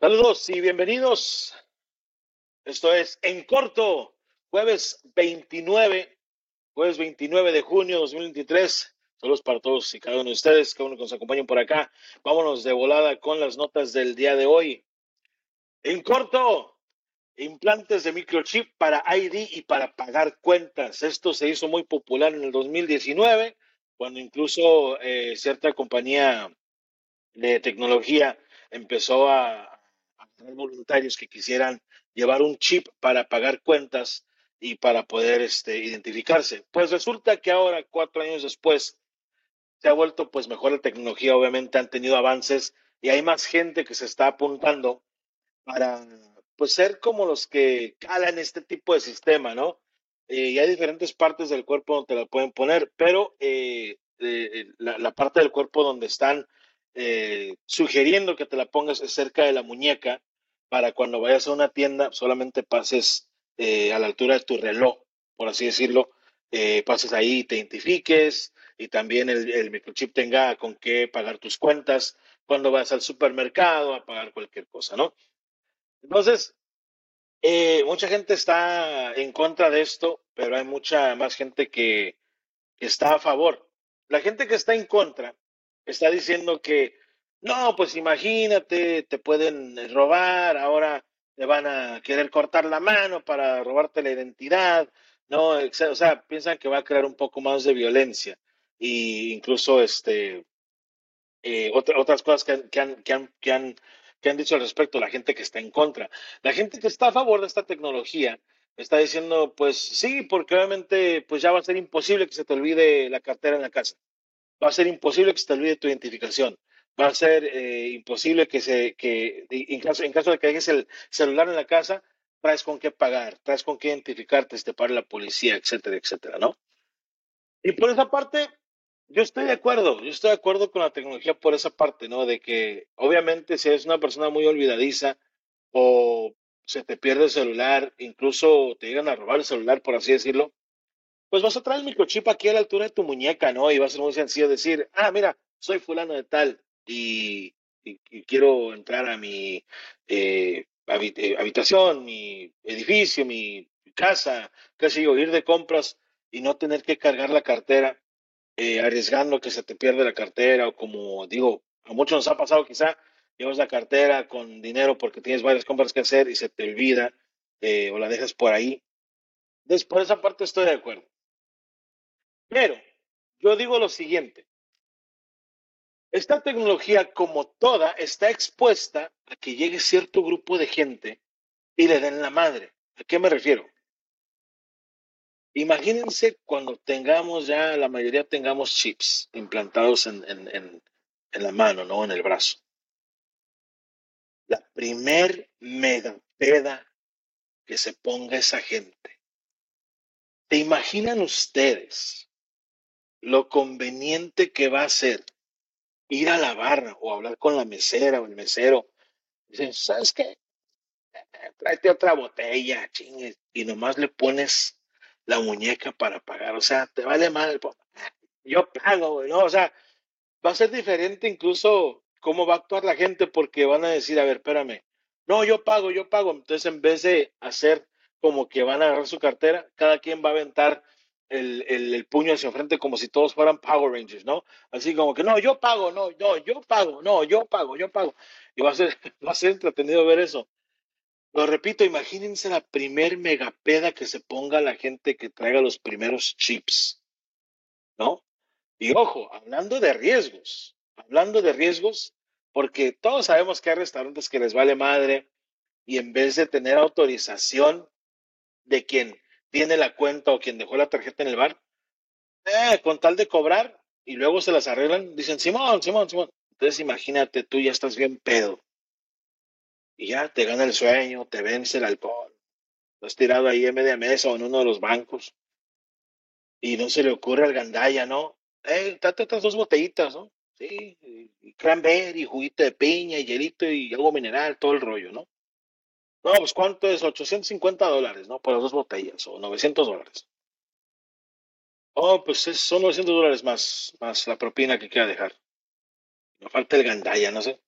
Saludos y bienvenidos. Esto es En Corto, jueves 29, jueves 29 de junio de 2023. Saludos para todos y cada uno de ustedes, cada uno que nos acompañen por acá. Vámonos de volada con las notas del día de hoy. En corto, implantes de microchip para ID y para pagar cuentas. Esto se hizo muy popular en el 2019, cuando incluso eh, cierta compañía de tecnología empezó a, voluntarios que quisieran llevar un chip para pagar cuentas y para poder este, identificarse. Pues resulta que ahora, cuatro años después, se ha vuelto pues mejor la tecnología, obviamente han tenido avances y hay más gente que se está apuntando para pues ser como los que calan este tipo de sistema, ¿no? Eh, y hay diferentes partes del cuerpo donde la pueden poner, pero eh, eh, la, la, parte del cuerpo donde están sugiriendo que te la pongas es cerca de la muñeca para cuando vayas a una tienda solamente pases eh, a la altura de tu reloj, por así decirlo, eh, pases ahí y te identifiques y también el, microchip tenga con qué pagar tus cuentas cuando vas al supermercado a pagar cualquier cosa, ¿no? Entonces, eh, mucha gente está en contra de esto, pero hay mucha más gente que está a favor. La gente que está en contra está diciendo que no, pues imagínate, te pueden robar, ahora te van a querer cortar la mano para robarte la identidad, ¿no? O sea, piensan que va a crear un poco más de violencia e incluso este, eh, otras cosas que, que, han, que, han, que, han, que han dicho al respecto la gente que está en contra. La gente que está a favor de esta tecnología está diciendo, pues sí, porque obviamente pues ya va a ser imposible que se te olvide la cartera en la casa. Va a ser imposible que se te olvide tu identificación va a ser eh, imposible que se, que en caso, en caso de que dejes el celular en la casa, traes con qué pagar, traes con qué identificarte, te para la policía, etcétera, etcétera, ¿no? Y por esa parte, yo estoy de acuerdo, yo estoy de acuerdo con la tecnología por esa parte, ¿no? De que obviamente si eres una persona muy olvidadiza o se te pierde el celular, incluso te llegan a robar el celular, por así decirlo, pues vas a traer el microchip aquí a la altura de tu muñeca, ¿no? Y va a ser muy sencillo decir, ah, mira, soy fulano de tal, y, quiero entrar a mi eh, eh, habitación, mi edificio, mi casa, qué sé yo, ir de compras y no tener que cargar la cartera, eh, arriesgando que se te pierda la cartera o como digo, a muchos nos ha pasado quizá, llevas la cartera con dinero porque tienes varias compras que hacer y se te olvida o la dejas por ahí. Entonces, por esa parte estoy de acuerdo. Pero yo digo lo siguiente, esta tecnología, como toda, está expuesta a que llegue cierto grupo de gente y le den la madre. ¿A qué me refiero? Imagínense cuando tengamos ya, la mayoría tengamos chips implantados en, en, la mano, ¿no? En el brazo. La primer megapeda que se ponga esa gente. ¿Se imaginan ustedes lo conveniente que va a ser ir a la barra o hablar con la mesera o el mesero. Dicen, ¿sabes qué? Tráete otra botella, chingues. Y nomás le pones la muñeca para pagar. O sea, te vale mal. Yo pago, ¿no? O sea, va a ser diferente incluso cómo va a actuar la gente porque van a decir, a ver, espérame. No, yo pago, yo pago. Entonces, en vez de hacer como que van a agarrar su cartera, cada quien va a aventar el, el, puño hacia enfrente como si todos fueran Power Rangers, ¿no? Así como que, no, yo pago, no, no, yo pago, no, yo pago, yo pago. Y va a ser, va a ser entretenido ver eso. Lo repito, imagínense la primer megapeda que se ponga la gente que traiga los primeros chips, ¿no? Y ojo, hablando de riesgos, hablando de riesgos, porque todos sabemos que hay restaurantes que les vale madre y en vez de tener autorización de quien tiene la cuenta o quien dejó la tarjeta en el bar, eh, con tal de cobrar y luego se las arreglan, dicen, Simón, Simón, Simón. Entonces imagínate, tú ya estás bien pedo. Y ya te gana el sueño, te vence el alcohol. Estás tirado ahí en media mesa o en uno de los bancos. Y no se le ocurre al gandaya, ¿no? Eh, date otras dos botellitas, ¿no? Sí, y cranberry, juguito de piña, y hielito y algo mineral, todo el rollo, ¿no? No, pues ¿cuánto es? 850 dólares, ¿no? Por las dos botellas, o 900 dólares. Oh, pues son 900 dólares más, más la propina que quiera dejar. Me falta el gandaya, no sé.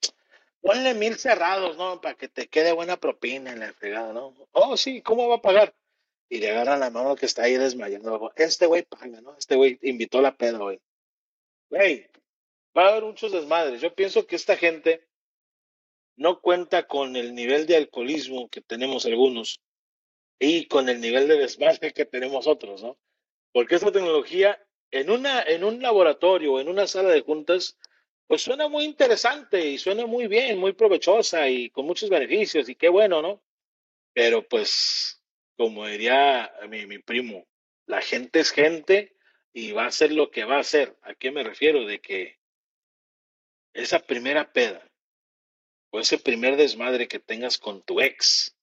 Ponle mil cerrados, ¿no? Para que te quede buena propina en la fregada, ¿no? Oh, sí, ¿cómo va a pagar? Y le agarran la mano que está ahí desmayando. Este güey paga, ¿no? Este güey invitó la peda, güey. Güey, va a haber muchos desmadres. Yo pienso que esta gente no cuenta con el nivel de alcoholismo que tenemos algunos y con el nivel de desmadre que tenemos otros, ¿no? Porque esta tecnología en, una, en un laboratorio, en una sala de juntas, pues suena muy interesante y suena muy bien, muy provechosa y con muchos beneficios y qué bueno, ¿no? Pero pues, como diría mi, mi primo, la gente es gente y va a hacer lo que va a hacer. ¿A qué me refiero? De que esa primera peda o ese primer desmadre que tengas con tu ex,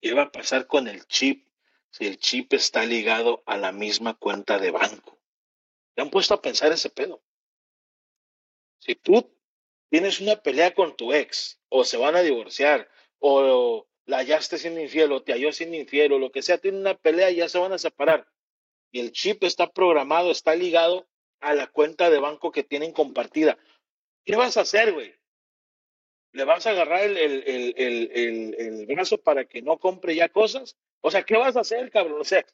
¿qué va a pasar con el chip si el chip está ligado a la misma cuenta de banco? ¿Te han puesto a pensar ese pedo? Si tú tienes una pelea con tu ex, o se van a divorciar, o la hallaste siendo infiel, o te halló siendo infiel, o lo que sea, tienen una pelea y ya se van a separar. Y el chip está programado, está ligado a la cuenta de banco que tienen compartida. ¿Qué vas a hacer, güey? ¿Le vas a agarrar el, el, el, el, brazo para que no compre ya cosas? O sea, ¿qué vas a hacer, cabrón? O sea,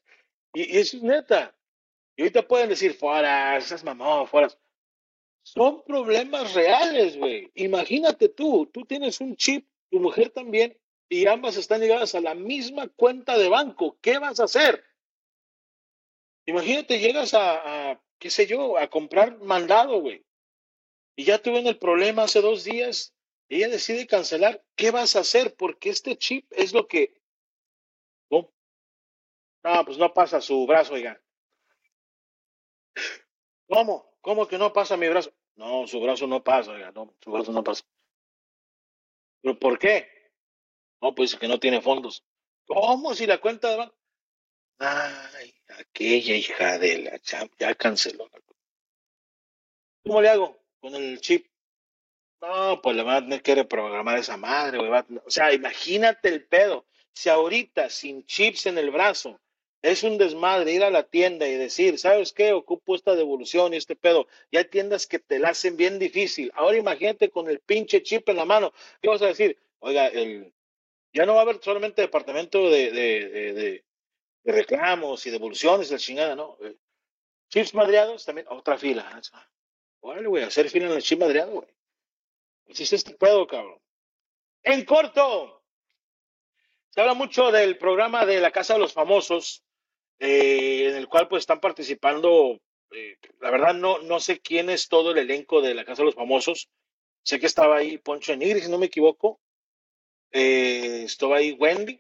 y, eso es neta. Y ahorita pueden decir, fuera, esas mamás, fuera. Son problemas reales, güey. Imagínate tú, tú tienes un chip, tu mujer también, y ambas están ligadas a la misma cuenta de banco. ¿Qué vas a hacer? Imagínate, llegas a, a qué sé yo, a comprar mandado, güey. Y ya tuvieron el problema hace dos días, ella decide cancelar. ¿Qué vas a hacer? Porque este chip es lo que... No, pues no pasa su brazo, oiga. ¿Cómo? ¿Cómo que no pasa mi brazo? No, su brazo no pasa, oiga, no, su brazo no pasa. ¿Pero por qué? No, pues que no tiene fondos. ¿Cómo si la cuenta de banco? Ay, aquella hija de la champ ya canceló. ¿Cómo le hago con el chip? No, pues le van a tener que reprogramar esa madre, güey. O sea, imagínate el pedo. Si ahorita, sin chips en el brazo, es un desmadre ir a la tienda y decir, ¿sabes qué? Ocupo esta devolución y este pedo. Y hay tiendas que te la hacen bien difícil. Ahora imagínate con el pinche chip en la mano. ¿Qué vas a decir? Oiga, el, ya no va a haber solamente departamento de, de, de, reclamos y devoluciones, la chingada, ¿no? Eh, Chips madreados, también otra fila. Órale, güey, hacer fila en el chip madreado, güey. Hiciste este pedo, cabrón. En corto, se habla mucho del programa de la Casa de los Famosos, eh, en el cual pues están participando, eh, la verdad no, no sé quién es todo el elenco de la Casa de los Famosos. Sé que estaba ahí Poncho Enigri, si no me equivoco. Eh, estaba ahí Wendy,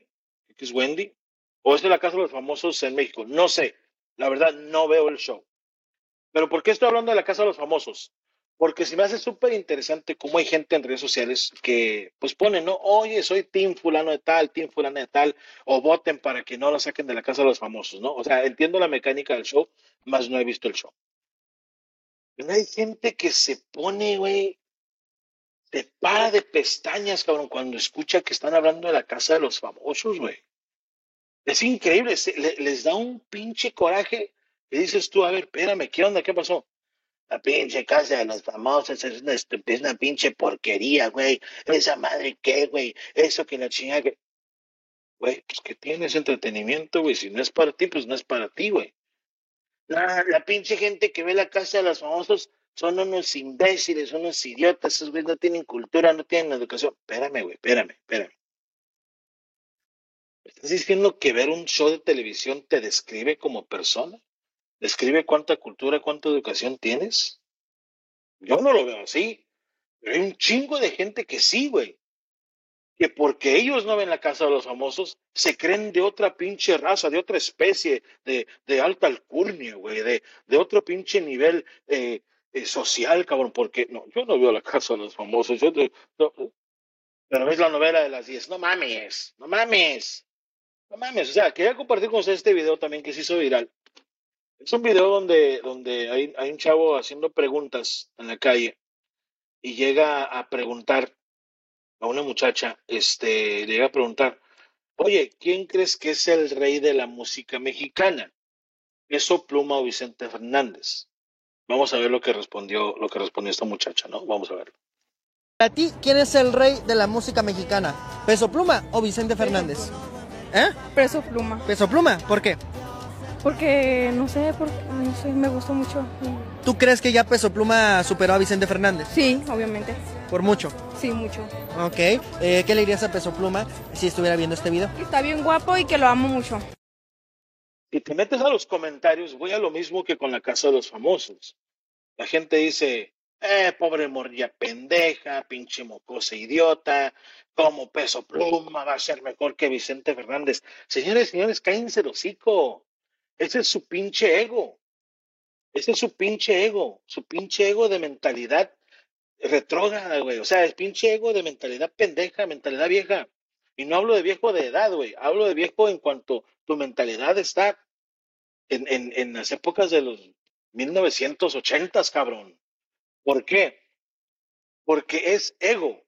que es Wendy. O es de la Casa de los Famosos en México. No sé. La verdad no veo el show. Pero ¿por qué estoy hablando de la Casa de los Famosos? Porque se me hace súper interesante cómo hay gente en redes sociales que pues ponen, ¿no? Oye, soy Team fulano de tal, Team fulano de tal, o voten para que no lo saquen de la casa de los famosos, ¿no? O sea, entiendo la mecánica del show, más no he visto el show. Pero hay gente que se pone, güey, se para de pestañas, cabrón, cuando escucha que están hablando de la casa de los famosos, güey. Es increíble, se- le- les da un pinche coraje y dices tú, a ver, espérame, ¿qué onda? ¿Qué pasó? La pinche casa de los famosos es una, es una pinche porquería, güey. Esa madre qué, güey. Eso que la chingada que... Güey, pues que tienes entretenimiento, güey. Si no es para ti, pues no es para ti, güey. La, la pinche gente que ve la casa de los famosos son unos imbéciles, unos idiotas. Esos güeyes no tienen cultura, no tienen educación. Espérame, güey, espérame, espérame. ¿Estás diciendo que ver un show de televisión te describe como persona? ¿Describe cuánta cultura, cuánta educación tienes? Yo no lo veo así. Pero hay un chingo de gente que sí, güey. Que porque ellos no ven la casa de los famosos, se creen de otra pinche raza, de otra especie, de, de alta alcurnia, güey, de, de otro pinche nivel eh, eh, social, cabrón. Porque no, yo no veo la casa de los famosos. Yo no, pero ves la novela de las 10. No mames, no mames, no mames. O sea, quería compartir con ustedes este video también que se hizo viral. Es un video donde, donde hay, hay un chavo haciendo preguntas en la calle y llega a preguntar a una muchacha, este, le llega a preguntar, oye, ¿quién crees que es el rey de la música mexicana? ¿Eso Pluma o Vicente Fernández? Vamos a ver lo que respondió, lo que respondió esta muchacha, ¿no? Vamos a ver. Para ti, ¿quién es el rey de la música mexicana? ¿Peso Pluma o Vicente Fernández? ¿Eh? Peso Pluma. ¿Peso Pluma? ¿Por qué? Porque, no sé, porque, no sé, me gustó mucho. ¿Tú crees que ya Peso Pluma superó a Vicente Fernández? Sí, obviamente. Por mucho. Sí, mucho. Ok. Eh, ¿Qué le dirías a Peso Pluma si estuviera viendo este video? Está bien guapo y que lo amo mucho. Si te metes a los comentarios, voy a lo mismo que con la casa de los famosos. La gente dice, eh, pobre morrilla pendeja, pinche mocosa idiota, como peso pluma va a ser mejor que Vicente Fernández. Señores, señores, cállense el hocico. Ese es su pinche ego. Ese es su pinche ego, su pinche ego de mentalidad retrógrada, güey. O sea, es pinche ego de mentalidad pendeja, mentalidad vieja. Y no hablo de viejo de edad, güey. Hablo de viejo en cuanto tu mentalidad está en, en, en las épocas de los 1980, cabrón. ¿Por qué? Porque es ego.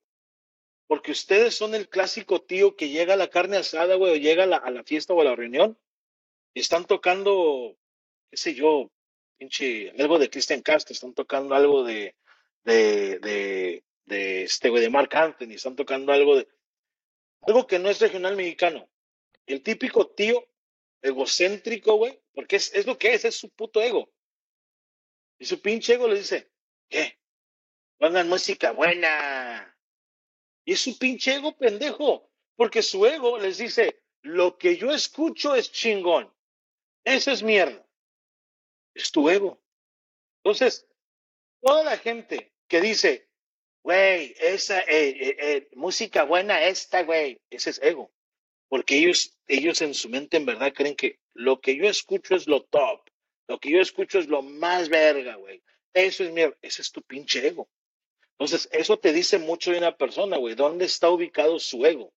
Porque ustedes son el clásico tío que llega a la carne asada, güey, o llega a la, fiesta o a la reunión están tocando, qué sé yo, pinche, algo de Christian Castro, están tocando algo de, de, de, de este güey, de Mark Anthony, están tocando algo de, algo que no es regional mexicano. El típico tío egocéntrico, güey, porque es, es lo que es, es su puto ego. Y su pinche ego le dice, ¿qué? Pongan música buena. Y es su pinche ego pendejo, porque su ego les dice, lo que yo escucho es chingón. Eso es mierda. Es tu ego. Entonces, toda la gente que dice, güey, esa eh, eh, eh, música buena esta, güey, ese es ego. Porque ellos, ellos en su mente en verdad creen que lo que yo escucho es lo top. Lo que yo escucho es lo más verga, güey. Eso es mierda. Ese es tu pinche ego. Entonces, eso te dice mucho de una persona, güey. ¿Dónde está ubicado su ego?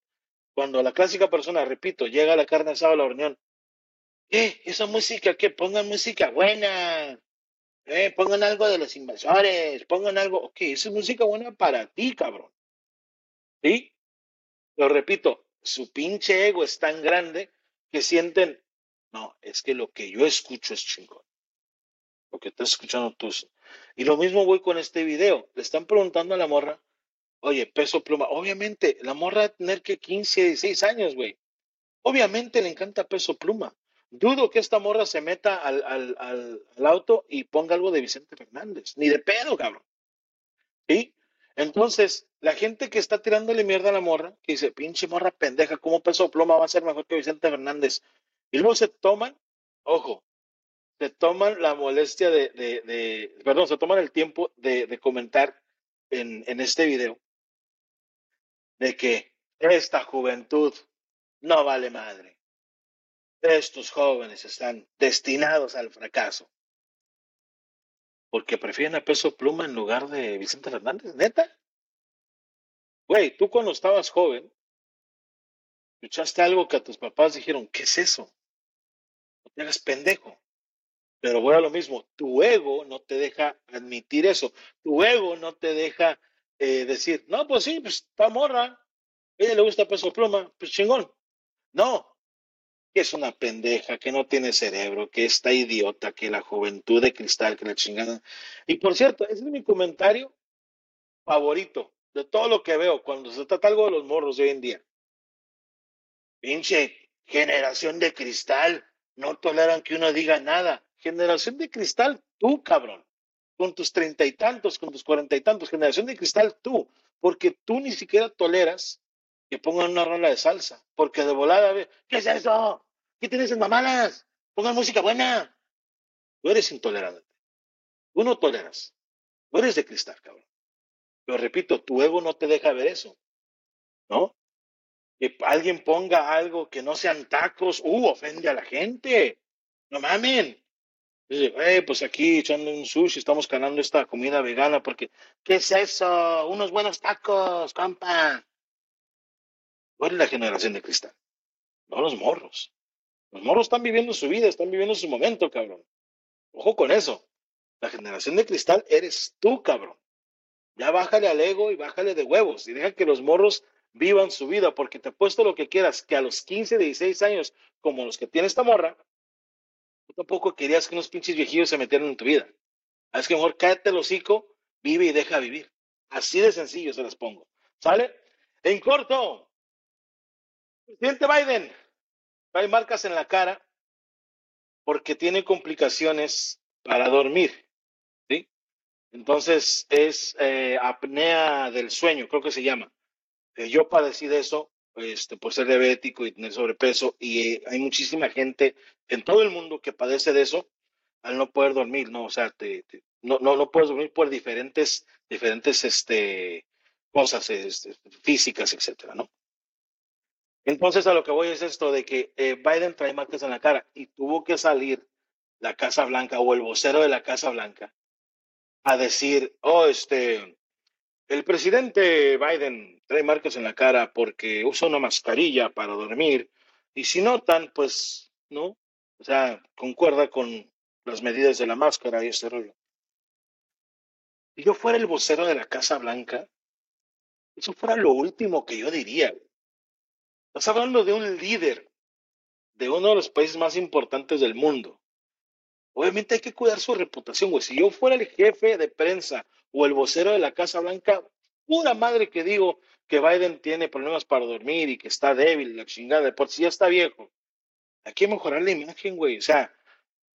Cuando la clásica persona, repito, llega a la carne asada a la reunión, ¿qué? Esa música, ¿qué? Pongan música buena. Eh, pongan algo de los invasores, pongan algo, ok, esa es música buena para ti, cabrón. ¿Sí? Lo repito, su pinche ego es tan grande que sienten, no, es que lo que yo escucho es chingón. Lo que estás escuchando tú. Y lo mismo voy con este video. Le están preguntando a la morra, oye, peso pluma. Obviamente, la morra tener que 15, 16 años, güey. Obviamente le encanta peso pluma. Dudo que esta morra se meta al, al, al, auto y ponga algo de Vicente Fernández. Ni de pedo, cabrón. ¿Sí? Entonces, la gente que está tirándole mierda a la morra, que dice, pinche morra pendeja, ¿cómo peso pluma va a ser mejor que Vicente Fernández? Y luego se toman, ojo, se toman la molestia de, de, de perdón, se toman el tiempo de, de comentar en, en este video de que esta juventud no vale madre estos jóvenes están destinados al fracaso. Porque prefieren a Peso Pluma en lugar de Vicente Fernández, neta. Güey, tú cuando estabas joven, escuchaste algo que a tus papás dijeron, ¿qué es eso? No te hagas pendejo. Pero voy a lo mismo, tu ego no te deja admitir eso. Tu ego no te deja eh, decir, no, pues sí, pues está morra. A ella le gusta Peso Pluma, pues chingón. No, que es una pendeja, que no tiene cerebro, que está idiota, que la juventud de cristal, que la chingada. Y por cierto, ese es mi comentario favorito de todo lo que veo cuando se trata algo de los morros de hoy en día. Pinche generación de cristal, no toleran que uno diga nada. Generación de cristal, tú, cabrón. Con tus treinta y tantos, con tus cuarenta y tantos, generación de cristal, tú. Porque tú ni siquiera toleras que pongan una rola de salsa. Porque de volada, ¿qué es eso? ¿Qué tienes en mamadas? Pongan música buena. Tú eres intolerante. Tú no toleras. Tú eres de cristal, cabrón. Pero repito, tu ego no te deja ver eso. ¿No? Que alguien ponga algo que no sean tacos, uh, ofende a la gente. No mamen. Dice, pues aquí echando un sushi, estamos ganando esta comida vegana porque, ¿qué es eso? Unos buenos tacos, compa. ¿Cuál es la generación de cristal? No los morros. Los morros están viviendo su vida, están viviendo su momento, cabrón. Ojo con eso. La generación de cristal eres tú, cabrón. Ya bájale al ego y bájale de huevos y deja que los morros vivan su vida, porque te apuesto lo que quieras, que a los 15, 16 años, como los que tiene esta morra, tú tampoco querías que unos pinches viejillos se metieran en tu vida. Es que mejor cállate el hocico, vive y deja vivir. Así de sencillo se las pongo. ¿Sale? En corto, presidente Biden trae marcas en la cara porque tiene complicaciones para dormir. ¿sí? Entonces es eh, apnea del sueño, creo que se llama. Eh, yo padecí de eso este, por ser diabético y tener sobrepeso y eh, hay muchísima gente en todo el mundo que padece de eso al no poder dormir, ¿no? O sea, te, no, no, no puedes dormir por diferentes, diferentes este, cosas este, físicas, etcétera, ¿no? Entonces a lo que voy es esto de que eh, Biden trae marcas en la cara y tuvo que salir la Casa Blanca o el vocero de la Casa Blanca a decir, oh, este, el presidente Biden trae marcas en la cara porque usa una mascarilla para dormir y si notan, pues, ¿no? O sea, concuerda con las medidas de la máscara y este rollo. Si yo fuera el vocero de la Casa Blanca, eso fuera lo último que yo diría. Estás hablando de un líder de uno de los países más importantes del mundo. Obviamente hay que cuidar su reputación, güey. Si yo fuera el jefe de prensa o el vocero de la Casa Blanca, pura madre que digo que Biden tiene problemas para dormir y que está débil, la chingada, de por si ya está viejo. Hay que mejorar la imagen, güey. O sea,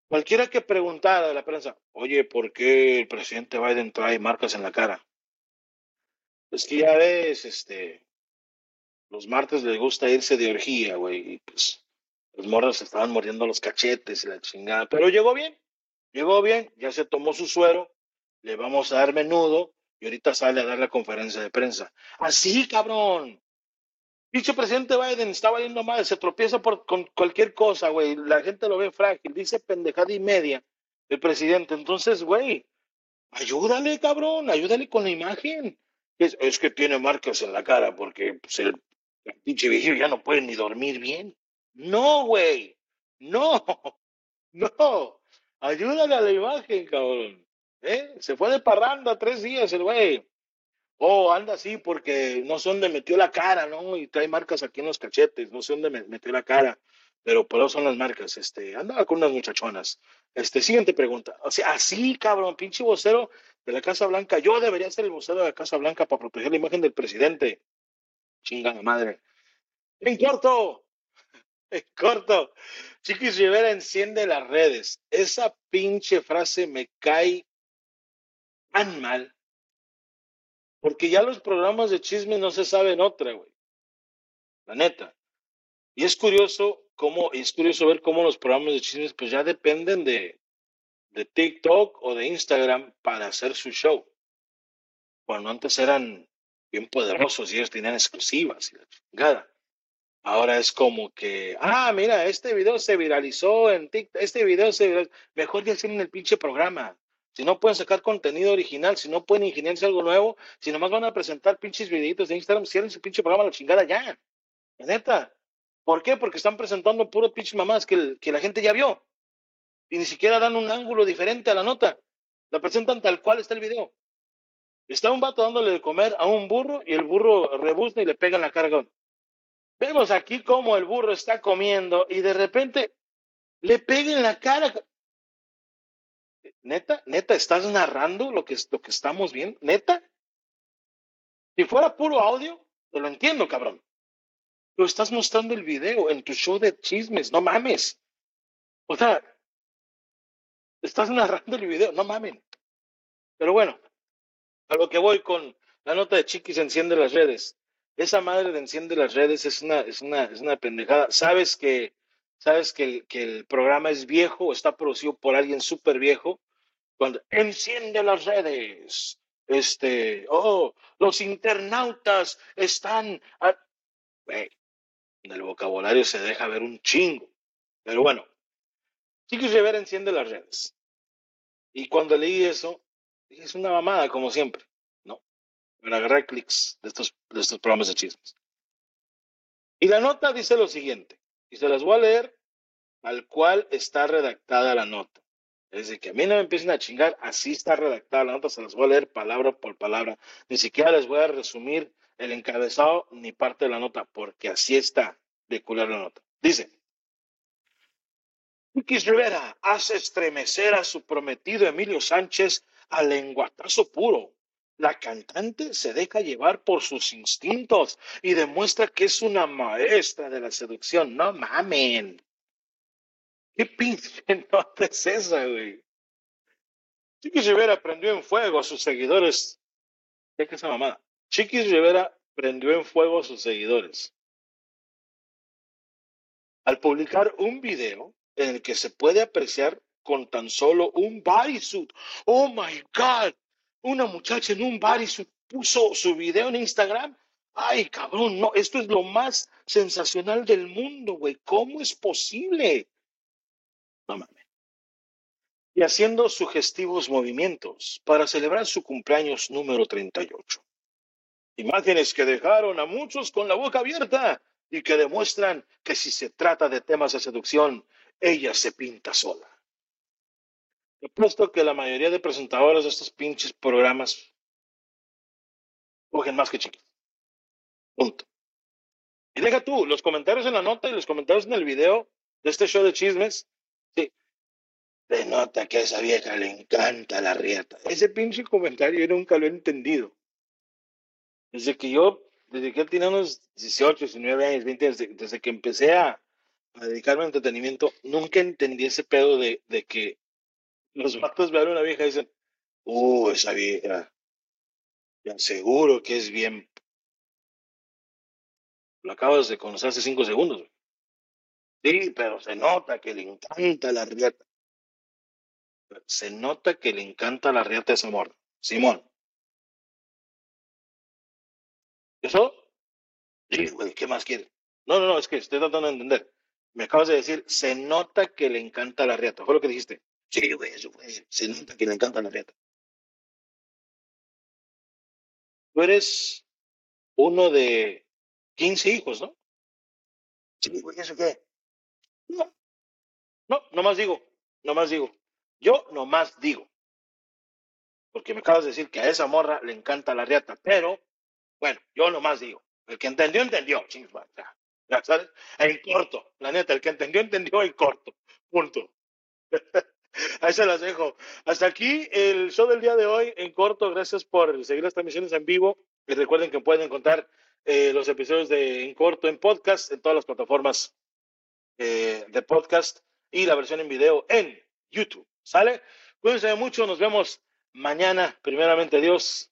cualquiera que preguntara de la prensa, oye, ¿por qué el presidente Biden trae marcas en la cara? Es que ya ves, este, los martes les gusta irse de orgía, güey, y pues los morros estaban muriendo los cachetes y la chingada, pero llegó bien, llegó bien, ya se tomó su suero, le vamos a dar menudo y ahorita sale a dar la conferencia de prensa. Así, cabrón. Dicho presidente Biden estaba yendo mal, se tropieza por, con cualquier cosa, güey. La gente lo ve frágil, dice pendejada y media el presidente. Entonces, güey, ayúdale, cabrón, ayúdale con la imagen. Es, es que tiene marcas en la cara porque pues, el, pinche viejillo ya no puede ni dormir bien. No, güey, no, no. Ayúdale a la imagen, cabrón. ¿Eh? Se fue de parranda tres días el güey. Oh, anda así porque no sé dónde metió la cara, ¿no? Y trae marcas aquí en los cachetes, no sé dónde metió la cara, pero por eso son las marcas. Este, andaba con unas muchachonas. Este, siguiente pregunta. O sea, así, cabrón, pinche vocero de la Casa Blanca. Yo debería ser el vocero de la Casa Blanca para proteger la imagen del presidente. Chingada madre. En corto, en corto. Chiquis Rivera enciende las redes. Esa pinche frase me cae tan mal. Porque ya los programas de chisme no se saben otra, güey. La neta. Y es curioso cómo, es curioso ver cómo los programas de chismes pues ya dependen de, de TikTok o de Instagram para hacer su show. Cuando antes eran bien poderosos y ellos tenían exclusivas y la chingada. Ahora es como que, ah, mira, este video se viralizó en TikTok, este video se viralizó. Mejor ya en el pinche programa. Si no pueden sacar contenido original, si no pueden ingeniarse algo nuevo, si nomás van a presentar pinches videitos de Instagram, cierren su pinche programa la chingada ya. La neta. ¿Por qué? Porque están presentando puro pinche mamás que, que la gente ya vio. Y ni siquiera dan un ángulo diferente a la nota. La presentan tal cual está el video. Está un vato dándole de comer a un burro y el burro rebuzna y le pega en la carga. Vemos aquí cómo el burro está comiendo y de repente le pega en la cara. Neta, neta, ¿estás narrando lo que, lo que estamos viendo? Neta. Si fuera puro audio, te lo entiendo, cabrón. Pero estás mostrando el video en tu show de chismes, no mames. O sea, estás narrando el video, no mamen. Pero bueno, a lo que voy con la nota de Chiquis enciende las redes. Esa madre de enciende las redes es una, es una, es una pendejada. Sabes que, sabes que el, que el programa es viejo, está producido por alguien súper viejo. Cuando enciende las redes, este, oh, los internautas están, a... En el vocabulario se deja ver un chingo. Pero bueno, Chiquis Rivera enciende las redes. Y cuando leí eso, es una mamada, como siempre, ¿no? Para agarrar clics de estos, de estos programas de chismes. Y la nota dice lo siguiente, y se las voy a leer al cual está redactada la nota. Es decir, que a mí no me empiecen a chingar, así está redactada la nota, se las voy a leer palabra por palabra. Ni siquiera les voy a resumir el encabezado ni parte de la nota, porque así está de cular la nota. Dice, X Rivera hace estremecer a su prometido Emilio Sánchez al lenguatazo puro. La cantante se deja llevar por sus instintos y demuestra que es una maestra de la seducción. No mamen. ¿Qué pinche nota es esa, güey? Chiquis Rivera prendió en fuego a sus seguidores. ¿Qué es esa mamada? Chiquis Rivera prendió en fuego a sus seguidores. Al publicar un video en el que se puede apreciar con tan solo un bodysuit. Oh my God. Una muchacha en un bodysuit puso su video en Instagram. Ay, cabrón, no, esto es lo más sensacional del mundo, güey. ¿Cómo es posible? No mames. Y haciendo sugestivos movimientos para celebrar su cumpleaños número 38. Imágenes que dejaron a muchos con la boca abierta y que demuestran que si se trata de temas de seducción, ella se pinta sola. He puesto que la mayoría de presentadores de estos pinches programas cogen más que chiquitos. Punto. Y deja tú, los comentarios en la nota y los comentarios en el video de este show de chismes, sí, se nota que a esa vieja le encanta la rieta. Ese pinche comentario yo nunca lo he entendido. Desde que yo, desde que tenía unos 18, 19 años, 20 años, desde, desde que empecé a, dedicarme al entretenimiento, nunca entendí ese pedo de que los vatos vean una vieja y dicen, uh, esa vieja, seguro que es bien. Lo acabas de conocer hace cinco segundos. Sí, pero se nota que le encanta la rieta. Se nota que le encanta la rieta a esa morra. Simón. ¿Eso? Sí, ¿qué más quiere? No, no, no, es que estoy tratando de entender. Me acabas de decir, se nota que le encanta la riata. Fue lo que dijiste. Sí, güey, eso fue. Se nota que le encanta la riata. Tú eres uno de 15 hijos, ¿no? Sí, güey, ¿eso qué? No. No, nomás digo. Nomás digo. Yo nomás digo. Porque me acabas de decir que a esa morra le encanta la riata. Pero, bueno, yo nomás digo. El que entendió, entendió. Ya, ¿sabes? En corto, la neta, el que entendió, entendió en corto. Punto. Ahí se las dejo. Hasta aquí el show del día de hoy en corto. Gracias por seguir las transmisiones en vivo. Y recuerden que pueden encontrar eh, los episodios de en corto en podcast en todas las plataformas eh, de podcast y la versión en video en YouTube. ¿Sale? Cuídense mucho. Nos vemos mañana. Primeramente, Dios.